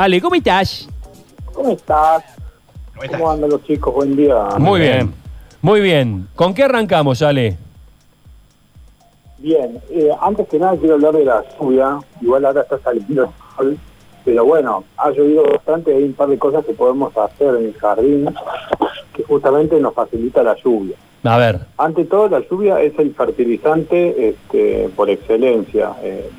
Ale, ¿cómo estás? ¿Cómo estás? ¿Cómo estás? ¿Cómo andan los chicos? Buen día. Muy bien. Muy bien. ¿Con qué arrancamos, Ale? Bien, eh, antes que nada quiero hablar de la lluvia. Igual ahora está saliendo el sol, pero bueno, ha llovido bastante. Hay un par de cosas que podemos hacer en el jardín que justamente nos facilita la lluvia. A ver. Ante todo, la lluvia es el fertilizante este, por excelencia. Eh,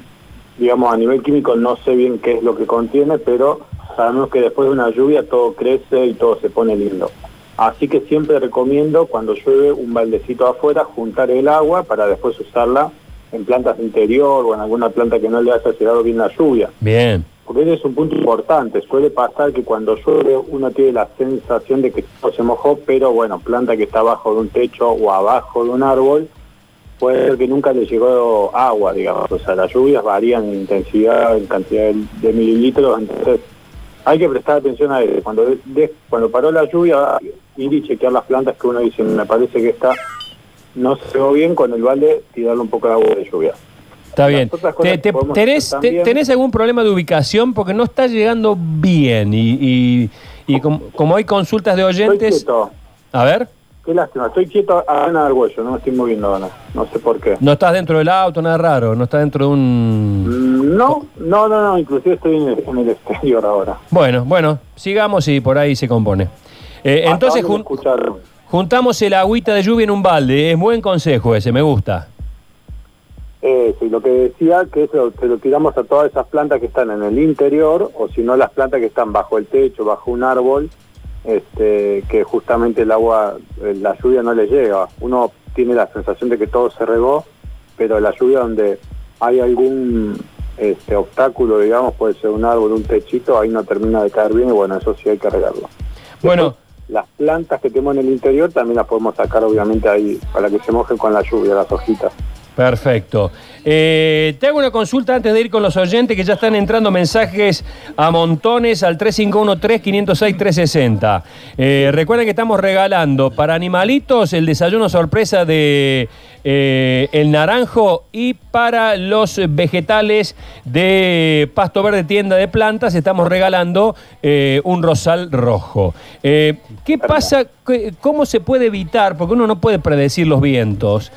digamos, a nivel químico no sé bien qué es lo que contiene, pero sabemos que después de una lluvia todo crece y todo se pone lindo. Así que siempre recomiendo cuando llueve un baldecito afuera, juntar el agua para después usarla en plantas de interior o en alguna planta que no le haya llegado bien la lluvia. Bien. Porque ese es un punto importante. Suele pasar que cuando llueve uno tiene la sensación de que todo se mojó, pero bueno, planta que está abajo de un techo o abajo de un árbol, puede ser que nunca le llegó agua, digamos. O sea, las lluvias varían en intensidad, en cantidad de, mililitros, entonces hay que prestar atención a eso. Cuando, de- cuando paró la lluvia, ir y chequear las plantas que uno dice, me parece que está no se ve bien con el balde, tirarle un poco de agua de lluvia. Está bien. Te- te- tenés, te- tenés algún problema de ubicación? Porque no está llegando bien. Y, y- y como, como hay consultas de oyentes. A ver. Qué lástima, estoy quieto a ganar del huello, no me estoy moviendo ahora, no sé por qué. No estás dentro del auto, nada raro. No estás dentro de un. Mm, No, no, no, no, inclusive estoy en el, en el exterior ahora. Bueno, bueno, sigamos y por ahí se compone. Eh, ¿Hasta entonces jun- juntamos el agüita de lluvia en un balde. Es buen consejo ese, me gusta. Eso, y lo que decía que eso se lo tiramos a todas esas plantas que están en el interior, o si no las plantas que están bajo el techo, bajo un árbol, este, que justamente el agua, eh, la lluvia no le llega. Uno tiene la sensación de que todo se regó, pero la lluvia donde hay algún este, obstáculo, digamos, puede ser un árbol, un techito, ahí no termina de caer bien y bueno, eso sí hay que regarlo. Bueno. Las plantas que tenemos en el interior también las podemos sacar obviamente ahí para que se mojen con la lluvia, las hojitas. Perfecto. Eh, te hago una consulta antes de ir con los oyentes que ya están entrando mensajes a montones al 351-3506-360. Eh, recuerden que estamos regalando para animalitos el desayuno sorpresa de eh, El Naranjo y para los vegetales de Pasto Verde Tienda de Plantas estamos regalando eh, un rosal rojo. Eh, ¿Qué pasa? ¿Qué- ¿Cómo se puede evitar? Porque uno no puede predecir los vientos.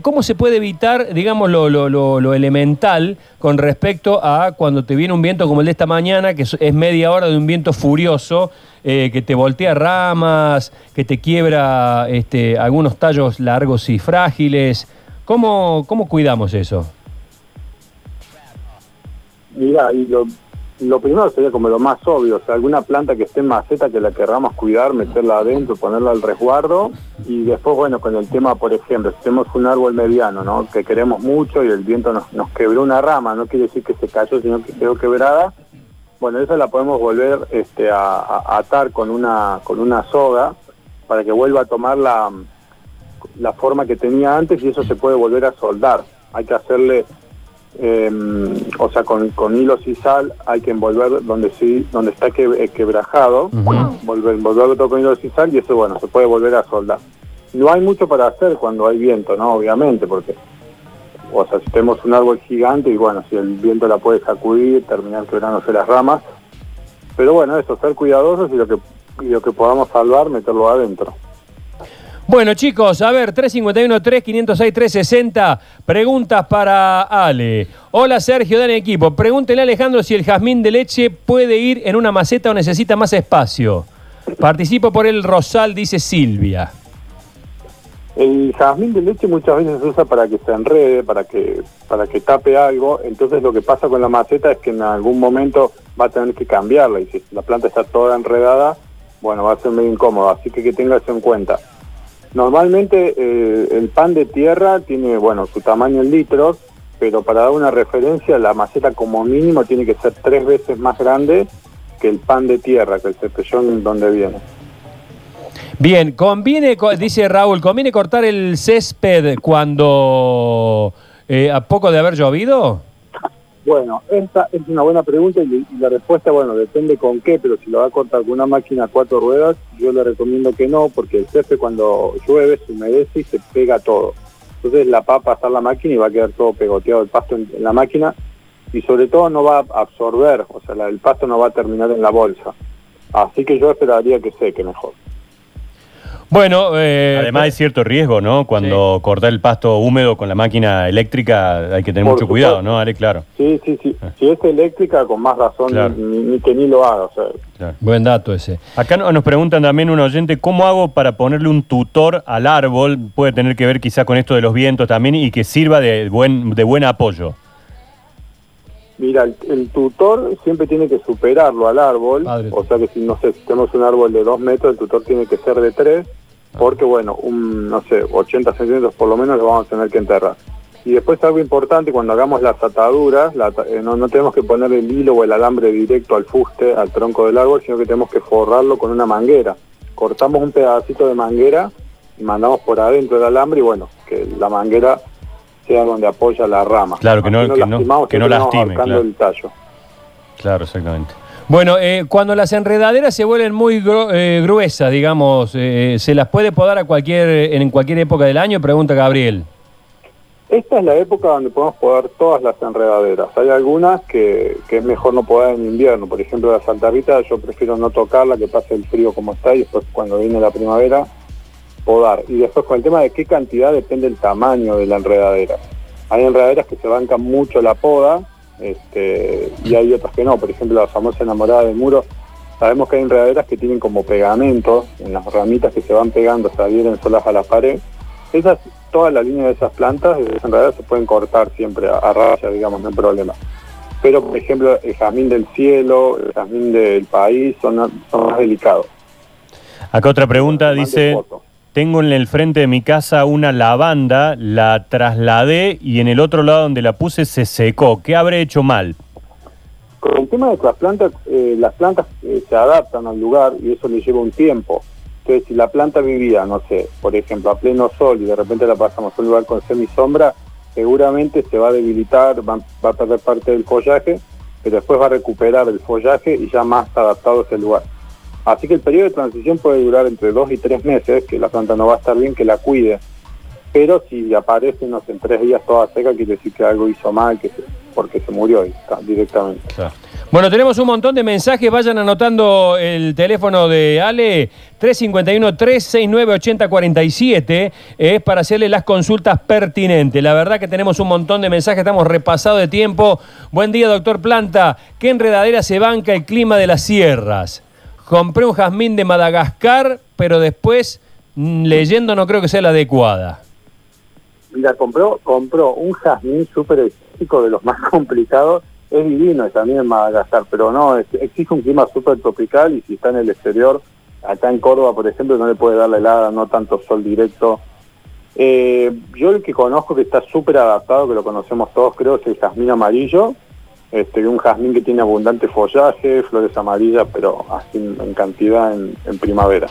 ¿Cómo se puede evitar, digamos, lo, elemental con respecto a cuando te viene un viento como el de esta mañana, que es media hora de un viento furioso, eh, que te voltea ramas, que te quiebra este, algunos tallos largos y frágiles? ¿Cómo, cómo cuidamos eso? Mira, y lo, lo primero sería como lo más obvio, o sea, alguna planta que esté en maceta que la querramos cuidar, meterla adentro, ponerla al resguardo, y después, bueno, con el tema, por ejemplo, si tenemos un árbol mediano, ¿no? Que queremos mucho y el viento nos, nos quebró una rama, no quiere decir que se cayó, sino que quedó quebrada, bueno, esa la podemos volver este, a, a atar con una, con una soga para que vuelva a tomar la, la forma que tenía antes y eso se puede volver a soldar. Hay que hacerle eh, o sea, con, con hilos y sal hay que envolver donde sí, donde está que, eh, quebrajado, Ujú. volver, envolverlo todo con hilos y sal y eso, bueno, se puede volver a soldar. No hay mucho para hacer cuando hay viento, ¿no? Obviamente, porque, o sea, si tenemos un árbol gigante y bueno, si el viento la puede sacudir, terminar quebrándose las ramas. Pero bueno, eso, ser cuidadosos y lo que, y lo que podamos salvar, meterlo adentro. Bueno, chicos, a ver, 351-3506-360, preguntas para Ale. Hola, Sergio, Dan equipo. Pregúntele a Alejandro si el jazmín de leche puede ir en una maceta o necesita más espacio. Participo por el Rosal, dice Silvia. El jazmín de leche muchas veces se usa para que se enrede, para que, para que tape algo. Entonces lo que pasa con la maceta es que en algún momento va a tener que cambiarla y si la planta está toda enredada, bueno, va a ser medio incómodo. Así que que tenga eso en cuenta. Normalmente eh, el pan de tierra tiene, bueno, su tamaño en litros, pero para dar una referencia, la maceta como mínimo tiene que ser tres veces más grande que el pan de tierra, que el cepellón donde viene. Bien, conviene, co- dice Raúl, ¿conviene cortar el césped cuando eh, a poco de haber llovido? Bueno, esta es una buena pregunta y, la respuesta, bueno, depende con qué, pero si lo va a cortar con una máquina a cuatro ruedas, yo le recomiendo que no, porque el césped cuando llueve se humedece y se pega todo. Entonces la va a pasar la máquina y va a quedar todo pegoteado el pasto en, la máquina. y sobre todo no va a absorber, o sea, el pasto no va a terminar en la bolsa. Así que yo esperaría que seque mejor. Bueno, eh, Además hay cierto riesgo, ¿no? Cuando cortar el pasto húmedo con la máquina eléctrica hay que tener Por mucho supuesto. cuidado, ¿no? Ale, claro. Sí, sí, sí. Si es eléctrica, con más razón, Claro. ni, ni que ni lo haga. O sea, claro. buen dato ese. Acá no- nos preguntan también un oyente, ¿cómo hago para ponerle un tutor al árbol? Puede tener que ver quizá con esto de los vientos también y que sirva de buen, de buen apoyo. Mira, el, el tutor siempre tiene que superarlo al árbol, Padre. o sea que si no sé, si tenemos un árbol de dos metros, el tutor tiene que ser de tres, porque bueno, un, no sé, 80 centímetros por lo menos lo vamos a tener que enterrar. Y después algo importante, cuando hagamos las ataduras, la eh, no, no tenemos que poner el hilo o el alambre directo al fuste, al tronco del árbol, sino que tenemos que forrarlo con una manguera. Cortamos un pedacito de manguera y mandamos por adentro del alambre y bueno, que la manguera sea donde apoya la rama. Claro, que no- que no- que no lastime, claro. el tallo. Claro, exactamente. Bueno, eh, cuando las enredaderas se vuelven muy eh, gruesas, digamos, eh, ¿se las puede podar a cualquier, en cualquier época del año? Pregunta Gabriel. Esta es la época donde podemos podar todas las enredaderas. Hay algunas que, es mejor no podar en invierno. Por ejemplo, la saltarrita yo prefiero no tocarla, que pase el frío como está y después cuando viene la primavera podar. Y después con el tema de qué cantidad depende el tamaño de la enredadera. Hay enredaderas que se bancan mucho la poda este, y hay otras que no. Por ejemplo, la famosa enamorada del muro. Sabemos que hay enredaderas que tienen como pegamento en las ramitas que se van pegando, se adhieren solas a la pared. Esas, toda la línea de esas plantas, esas enredaderas se pueden cortar siempre a, a raya, digamos, no hay problema. Pero, por ejemplo, el jazmín del cielo, el jazmín del país son, son más delicados. Acá otra pregunta dice. Tengo en el frente de mi casa una lavanda, la trasladé y en el otro lado donde la puse se secó. ¿Qué habré hecho mal? Con el tema de las plantas, eh, las plantas eh, se adaptan al lugar y eso le lleva un tiempo. Entonces, si la planta vivía, no sé, por ejemplo, a pleno sol y de repente la pasamos a un lugar con semisombra, seguramente se va a debilitar, va, va a perder parte del follaje, pero después va a recuperar el follaje y ya más adaptado a ese lugar. Así que el periodo de transición puede durar entre dos y tres meses, que la planta no va a estar bien, que la cuide. Pero si aparece, no sé, en tres días toda seca, quiere decir que algo hizo mal, que se- porque se murió directamente. Bueno, tenemos un montón de mensajes. Vayan anotando el teléfono de Ale, 351-369-8047, es para hacerle las consultas pertinentes. La verdad que tenemos un montón de mensajes, estamos repasados de tiempo. Buen día, doctor Planta. ¿Qué enredadera se banca el clima de las sierras? Compré un jazmín de Madagascar, pero después, mm, leyendo, no creo que sea la adecuada. Mira, compró, compró un jazmín súper exótico de los más complicados. Es divino también en Madagascar, pero no, es- exige un clima súper tropical y si está en el exterior, acá en Córdoba, por ejemplo, no le puede dar la helada, no tanto sol directo. Eh, yo el que conozco que está súper adaptado, que lo conocemos todos, creo, es el jazmín amarillo. Este, un jazmín que tiene abundante follaje, flores amarillas, pero así en cantidad en, en primavera.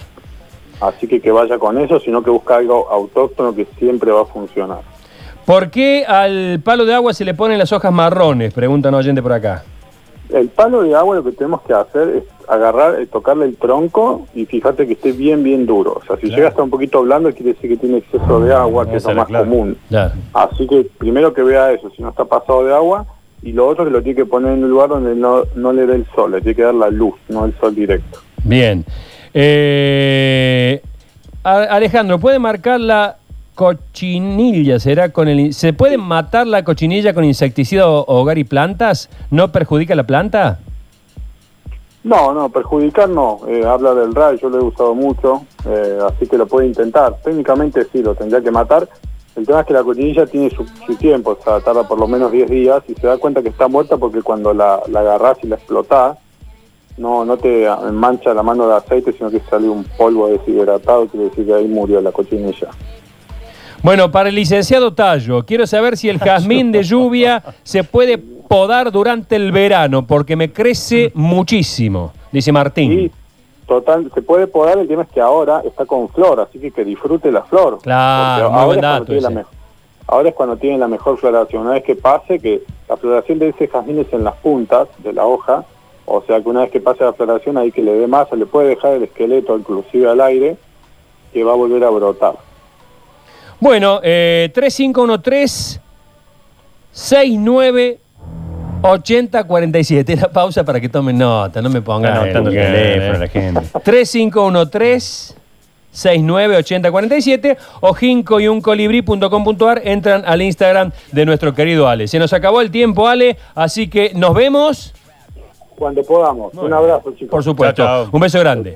Así que que vaya con eso, sino que busca algo autóctono que siempre va a funcionar. ¿Por qué al palo de agua se le ponen las hojas marrones? Pregunta un oyente por acá. El palo de agua lo que tenemos que hacer es agarrar, eh, tocarle el tronco y fíjate que esté bien, bien duro. O sea, si Claro. llega hasta un poquito blando quiere decir que tiene exceso de agua, que es lo más común. Claro. Así que primero que vea eso, si no está pasado de agua, y lo otro que lo tiene que poner en un lugar donde no, no le dé el sol, le tiene que dar la luz, no el sol directo. Bien. Eh, Alejandro, ¿puede marcar la cochinilla? ¿Será con el, ¿Se puede matar la cochinilla con insecticida o- hogar y plantas? ¿No perjudica la planta? No, no, perjudicar no. Eh, habla del RAI, yo lo he usado mucho, eh, así que lo puede intentar. Técnicamente sí, lo tendría que matar. El tema es que la cochinilla tiene su, su tiempo, o sea, tarda por lo menos 10 días y se da cuenta que está muerta porque cuando la, la agarrás y la explotás, no, no te mancha la mano de aceite, sino que sale un polvo deshidratado, quiere decir que ahí murió la cochinilla. Bueno, para el licenciado Tallo, quiero saber si el jazmín de lluvia se puede podar durante el verano, porque me crece muchísimo, dice Martín. Y total, se puede podar, el tema es que ahora está con flor, así que que disfrute la flor. Claro, muy buen dato la ahora es cuando tiene la mejor floración. Una vez que pase, que la floración de ese jazmín es en las puntas de la hoja, o sea que una vez que pase la floración ahí que le dé masa, le puede dejar el esqueleto inclusive al aire, que va a volver a brotar. Bueno, eh, 3513 69 8047. La pausa para que tomen nota, no me pongan Anotando el teléfono la gente. 3513 698047 o jincoyuncolibri.com.ar entran al Instagram de nuestro querido Ale. Se nos acabó el tiempo, Ale, así que nos vemos. Cuando podamos. Un abrazo, chicos. Por supuesto. Chao, chao. Un beso grande.